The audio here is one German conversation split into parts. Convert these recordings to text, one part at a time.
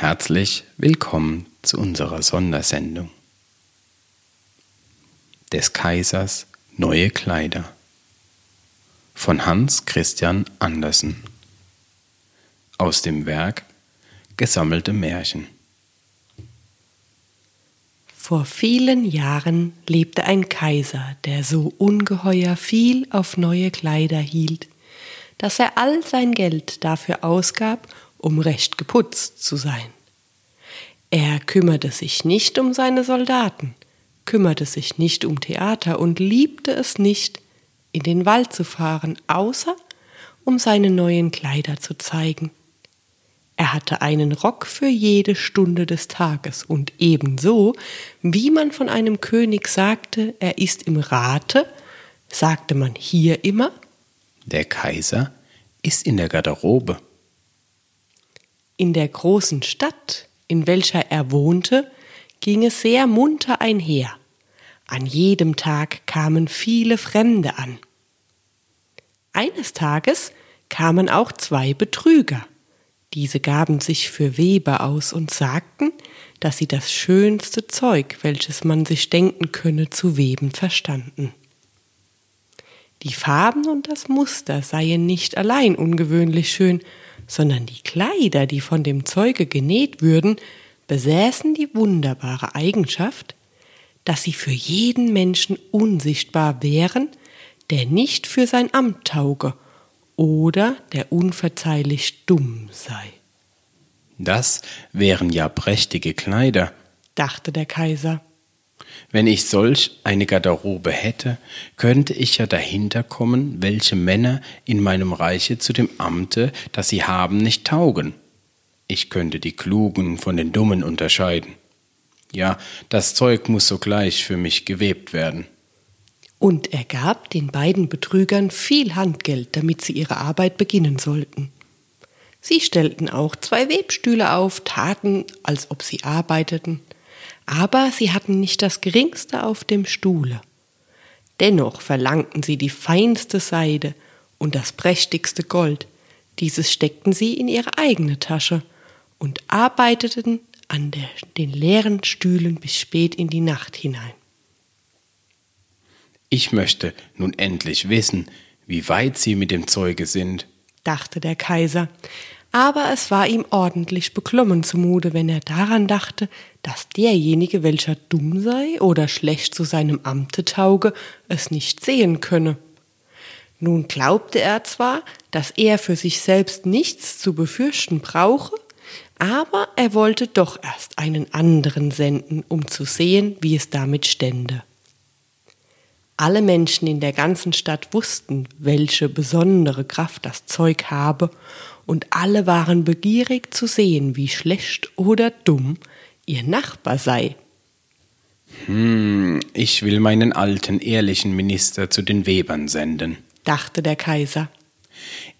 Herzlich willkommen zu unserer Sondersendung. Des Kaisers neue Kleider. Von Hans Christian Andersen. Aus dem Werk Gesammelte Märchen. Vor vielen Jahren lebte ein Kaiser, der so ungeheuer viel auf neue Kleider hielt, dass er all sein Geld dafür ausgab, um recht geputzt zu sein. Er kümmerte sich nicht um seine Soldaten, kümmerte sich nicht um Theater und liebte es nicht, in den Wald zu fahren, außer um seine neuen Kleider zu zeigen. Er hatte einen Rock für jede Stunde des Tages und ebenso, wie man von einem König sagte, er ist im Rate, sagte man hier immer, der Kaiser ist in der Garderobe. In der großen Stadt, in welcher er wohnte, ging es sehr munter einher. An jedem Tag kamen viele Fremde an. Eines Tages kamen auch zwei Betrüger. Diese gaben sich für Weber aus und sagten, dass sie das schönste Zeug, welches man sich denken könne, zu weben verstanden. Die Farben und das Muster seien nicht allein ungewöhnlich schön, sondern die Kleider, die von dem Zeuge genäht würden, besäßen die wunderbare Eigenschaft, dass sie für jeden Menschen unsichtbar wären, der nicht für sein Amt tauge oder der unverzeihlich dumm sei. Das wären ja prächtige Kleider, dachte der Kaiser. Wenn ich solch eine Garderobe hätte, könnte ich ja dahinter kommen, welche Männer in meinem Reiche zu dem Amte, das sie haben, nicht taugen. Ich könnte die Klugen von den Dummen unterscheiden. Ja, das Zeug muss sogleich für mich gewebt werden. Und er gab den beiden Betrügern viel Handgeld, damit sie ihre Arbeit beginnen sollten. Sie stellten auch zwei Webstühle auf, taten, als ob sie arbeiteten, aber sie hatten nicht das geringste auf dem Stuhle. Dennoch verlangten sie die feinste Seide und das prächtigste Gold, dieses steckten sie in ihre eigene Tasche und arbeiteten an der, den leeren Stühlen bis spät in die Nacht hinein. Ich möchte nun endlich wissen, wie weit Sie mit dem Zeuge sind, dachte der Kaiser, aber es war ihm ordentlich beklommen zumute, wenn er daran dachte, dass derjenige, welcher dumm sei oder schlecht zu seinem Amte tauge, es nicht sehen könne. Nun glaubte er zwar, dass er für sich selbst nichts zu befürchten brauche, aber er wollte doch erst einen anderen senden, um zu sehen, wie es damit stände. Alle Menschen in der ganzen Stadt wussten, welche besondere Kraft das Zeug habe, und alle waren begierig zu sehen, wie schlecht oder dumm ihr Nachbar sei. Hm, ich will meinen alten, ehrlichen Minister zu den Webern senden, dachte der Kaiser.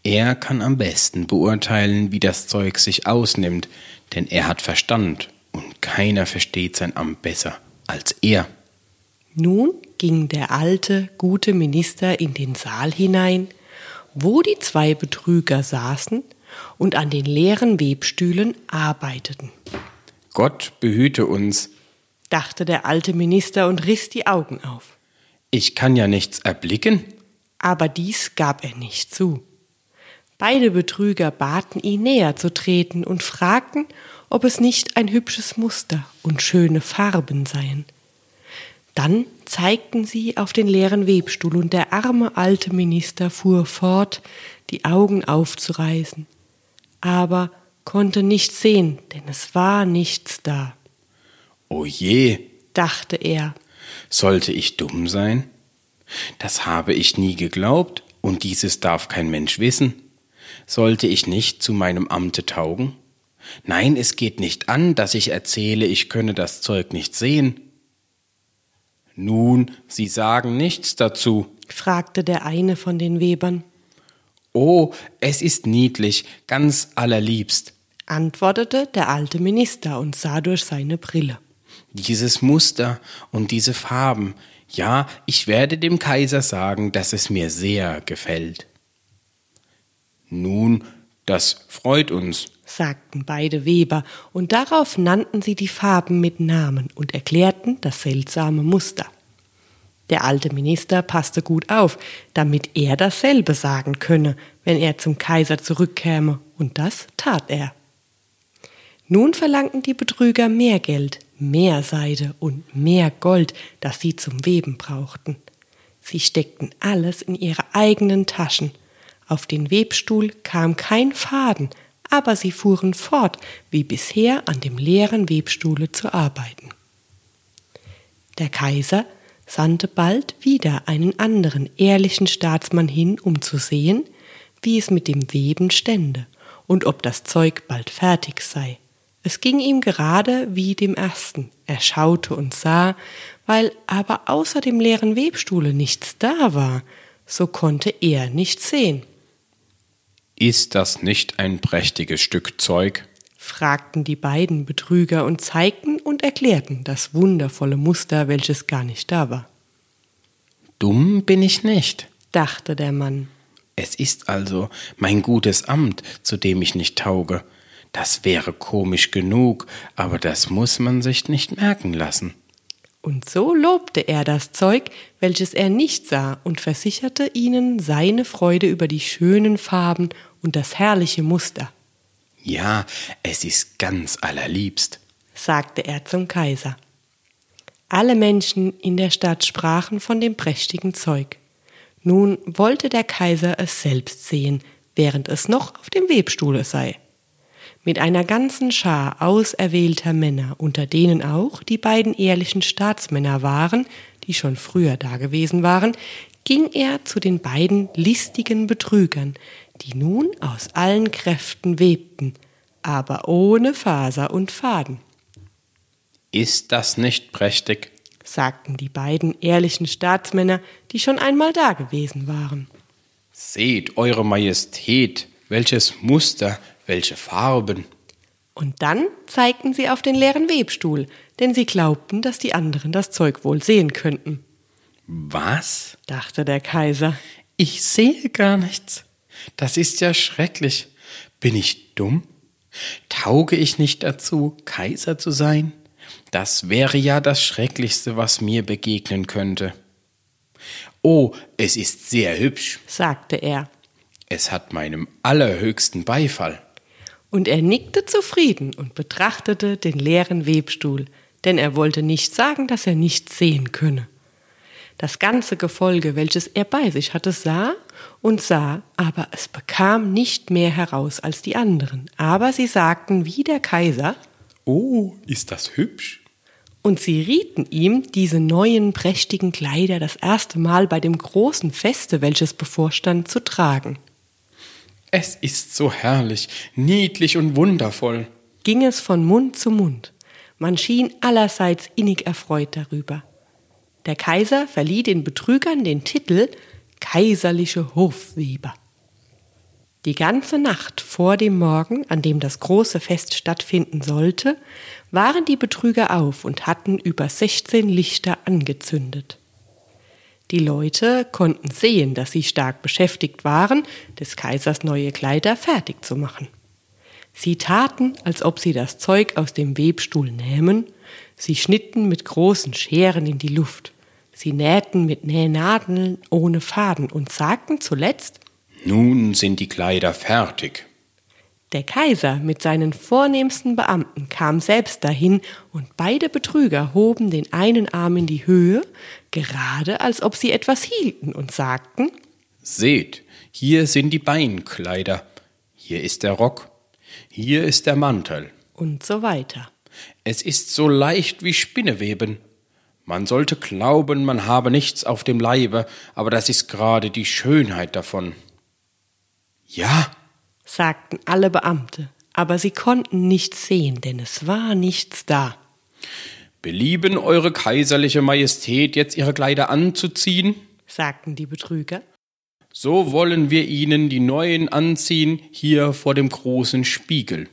Er kann am besten beurteilen, wie das Zeug sich ausnimmt, denn er hat Verstand und keiner versteht sein Amt besser als er. Nun ging der alte, gute Minister in den Saal hinein, wo die zwei Betrüger saßen und an den leeren Webstühlen arbeiteten. Gott behüte uns, dachte der alte Minister und riss die Augen auf. Ich kann ja nichts erblicken. Aber dies gab er nicht zu. Beide Betrüger baten ihn näher zu treten und fragten, ob es nicht ein hübsches Muster und schöne Farben seien. Dann zeigten sie auf den leeren Webstuhl, und der arme alte Minister fuhr fort, die Augen aufzureißen aber konnte nichts sehen, denn es war nichts da. O je, dachte er. Sollte ich dumm sein? Das habe ich nie geglaubt, und dieses darf kein Mensch wissen. Sollte ich nicht zu meinem Amte taugen? Nein, es geht nicht an, dass ich erzähle, ich könne das Zeug nicht sehen. Nun, Sie sagen nichts dazu, fragte der eine von den Webern. Oh, es ist niedlich, ganz allerliebst, antwortete der alte Minister und sah durch seine Brille. Dieses Muster und diese Farben, ja, ich werde dem Kaiser sagen, dass es mir sehr gefällt. Nun, das freut uns, sagten beide Weber, und darauf nannten sie die Farben mit Namen und erklärten das seltsame Muster. Der alte Minister passte gut auf, damit er dasselbe sagen könne, wenn er zum Kaiser zurückkäme, und das tat er. Nun verlangten die Betrüger mehr Geld, mehr Seide und mehr Gold, das sie zum Weben brauchten. Sie steckten alles in ihre eigenen Taschen. Auf den Webstuhl kam kein Faden, aber sie fuhren fort, wie bisher an dem leeren Webstuhle zu arbeiten. Der Kaiser sandte bald wieder einen anderen ehrlichen Staatsmann hin, um zu sehen, wie es mit dem Weben stände und ob das Zeug bald fertig sei. Es ging ihm gerade wie dem ersten. Er schaute und sah, weil aber außer dem leeren Webstuhle nichts da war, so konnte er nichts sehen. Ist das nicht ein prächtiges Stück Zeug? Fragten die beiden Betrüger und zeigten und erklärten das wundervolle Muster, welches gar nicht da war. Dumm bin ich nicht, dachte der Mann. Es ist also mein gutes Amt, zu dem ich nicht tauge. Das wäre komisch genug, aber das muss man sich nicht merken lassen. Und so lobte er das Zeug, welches er nicht sah, und versicherte ihnen seine Freude über die schönen Farben und das herrliche Muster. Ja, es ist ganz allerliebst, sagte er zum Kaiser. Alle Menschen in der Stadt sprachen von dem prächtigen Zeug. Nun wollte der Kaiser es selbst sehen, während es noch auf dem Webstuhle sei. Mit einer ganzen Schar auserwählter Männer, unter denen auch die beiden ehrlichen Staatsmänner waren, die schon früher dagewesen waren, ging er zu den beiden listigen Betrügern, die nun aus allen Kräften webten, aber ohne Faser und Faden. Ist das nicht prächtig? sagten die beiden ehrlichen Staatsmänner, die schon einmal dagewesen waren. Seht, Eure Majestät, welches Muster, welche Farben. Und dann zeigten sie auf den leeren Webstuhl, denn sie glaubten, dass die anderen das Zeug wohl sehen könnten. Was? dachte der Kaiser. Ich sehe gar nichts. Das ist ja schrecklich. Bin ich dumm? Tauge ich nicht dazu, Kaiser zu sein? Das wäre ja das Schrecklichste, was mir begegnen könnte. Oh, es ist sehr hübsch, sagte er. Es hat meinem allerhöchsten Beifall. Und er nickte zufrieden und betrachtete den leeren Webstuhl, denn er wollte nicht sagen, dass er nichts sehen könne. Das ganze Gefolge, welches er bei sich hatte, sah und sah, aber es bekam nicht mehr heraus als die anderen. Aber sie sagten wie der Kaiser Oh, ist das hübsch? Und sie rieten ihm, diese neuen prächtigen Kleider das erste Mal bei dem großen Feste, welches bevorstand, zu tragen. Es ist so herrlich, niedlich und wundervoll, ging es von Mund zu Mund. Man schien allerseits innig erfreut darüber. Der Kaiser verlieh den Betrügern den Titel Kaiserliche Hofweber. Die ganze Nacht vor dem Morgen, an dem das große Fest stattfinden sollte, waren die Betrüger auf und hatten über sechzehn Lichter angezündet. Die Leute konnten sehen, dass sie stark beschäftigt waren, des Kaisers neue Kleider fertig zu machen. Sie taten, als ob sie das Zeug aus dem Webstuhl nähmen, sie schnitten mit großen Scheren in die Luft, sie nähten mit Nähnadeln ohne Faden und sagten zuletzt Nun sind die Kleider fertig. Der Kaiser mit seinen vornehmsten Beamten kam selbst dahin, und beide Betrüger hoben den einen Arm in die Höhe, gerade als ob sie etwas hielten, und sagten Seht, hier sind die Beinkleider, hier ist der Rock, hier ist der Mantel. Und so weiter. Es ist so leicht wie Spinneweben. Man sollte glauben, man habe nichts auf dem Leibe, aber das ist gerade die Schönheit davon. Ja, sagten alle Beamte, aber sie konnten nichts sehen, denn es war nichts da. Belieben Eure kaiserliche Majestät jetzt Ihre Kleider anzuziehen? sagten die Betrüger. So wollen wir Ihnen die neuen anziehen, hier vor dem großen Spiegel.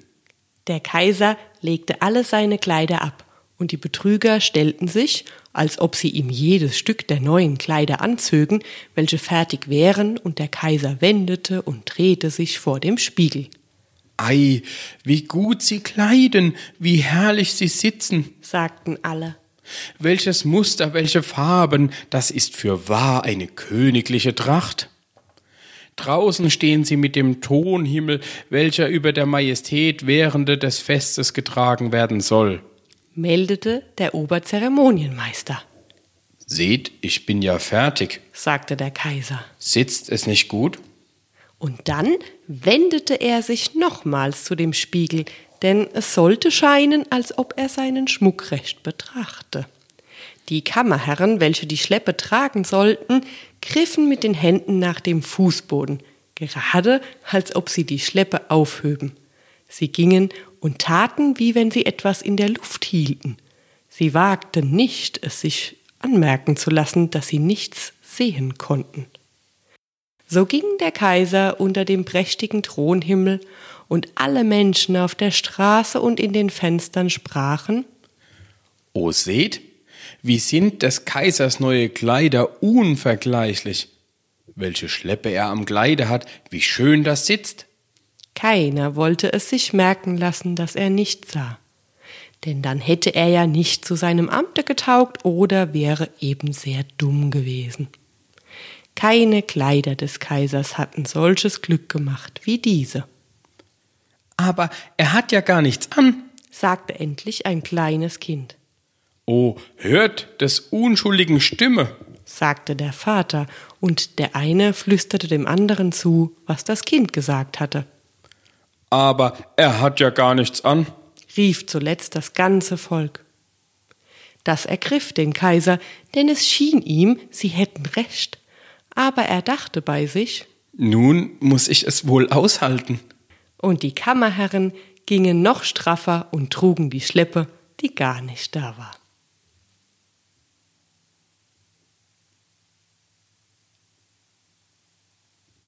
Der Kaiser legte alle seine Kleider ab, und die Betrüger stellten sich, als ob sie ihm jedes Stück der neuen Kleider anzögen, welche fertig wären, und der Kaiser wendete und drehte sich vor dem Spiegel. Ei, wie gut sie kleiden, wie herrlich sie sitzen, sagten alle. Welches Muster, welche Farben, das ist für wahr eine königliche Tracht. Draußen stehen sie mit dem Tonhimmel, welcher über der Majestät während des Festes getragen werden soll, meldete der Oberzeremonienmeister. Seht, ich bin ja fertig, sagte der Kaiser. Sitzt es nicht gut? Und dann wendete er sich nochmals zu dem Spiegel, denn es sollte scheinen, als ob er seinen Schmuck recht betrachte. Die Kammerherren, welche die Schleppe tragen sollten, griffen mit den Händen nach dem Fußboden, gerade als ob sie die Schleppe aufhöben. Sie gingen und taten, wie wenn sie etwas in der Luft hielten. Sie wagten nicht, es sich anmerken zu lassen, dass sie nichts sehen konnten. So ging der Kaiser unter dem prächtigen Thronhimmel, und alle Menschen auf der Straße und in den Fenstern sprachen O seht, wie sind des Kaisers neue Kleider unvergleichlich. Welche Schleppe er am Kleide hat, wie schön das sitzt. Keiner wollte es sich merken lassen, dass er nicht sah. Denn dann hätte er ja nicht zu seinem Amte getaugt oder wäre eben sehr dumm gewesen. Keine Kleider des Kaisers hatten solches Glück gemacht wie diese. Aber er hat ja gar nichts an, sagte endlich ein kleines Kind. Oh, hört des Unschuldigen Stimme, sagte der Vater, und der eine flüsterte dem anderen zu, was das Kind gesagt hatte. Aber er hat ja gar nichts an, rief zuletzt das ganze Volk. Das ergriff den Kaiser, denn es schien ihm, sie hätten recht aber er dachte bei sich Nun muss ich es wohl aushalten. Und die Kammerherren gingen noch straffer und trugen die Schleppe, die gar nicht da war.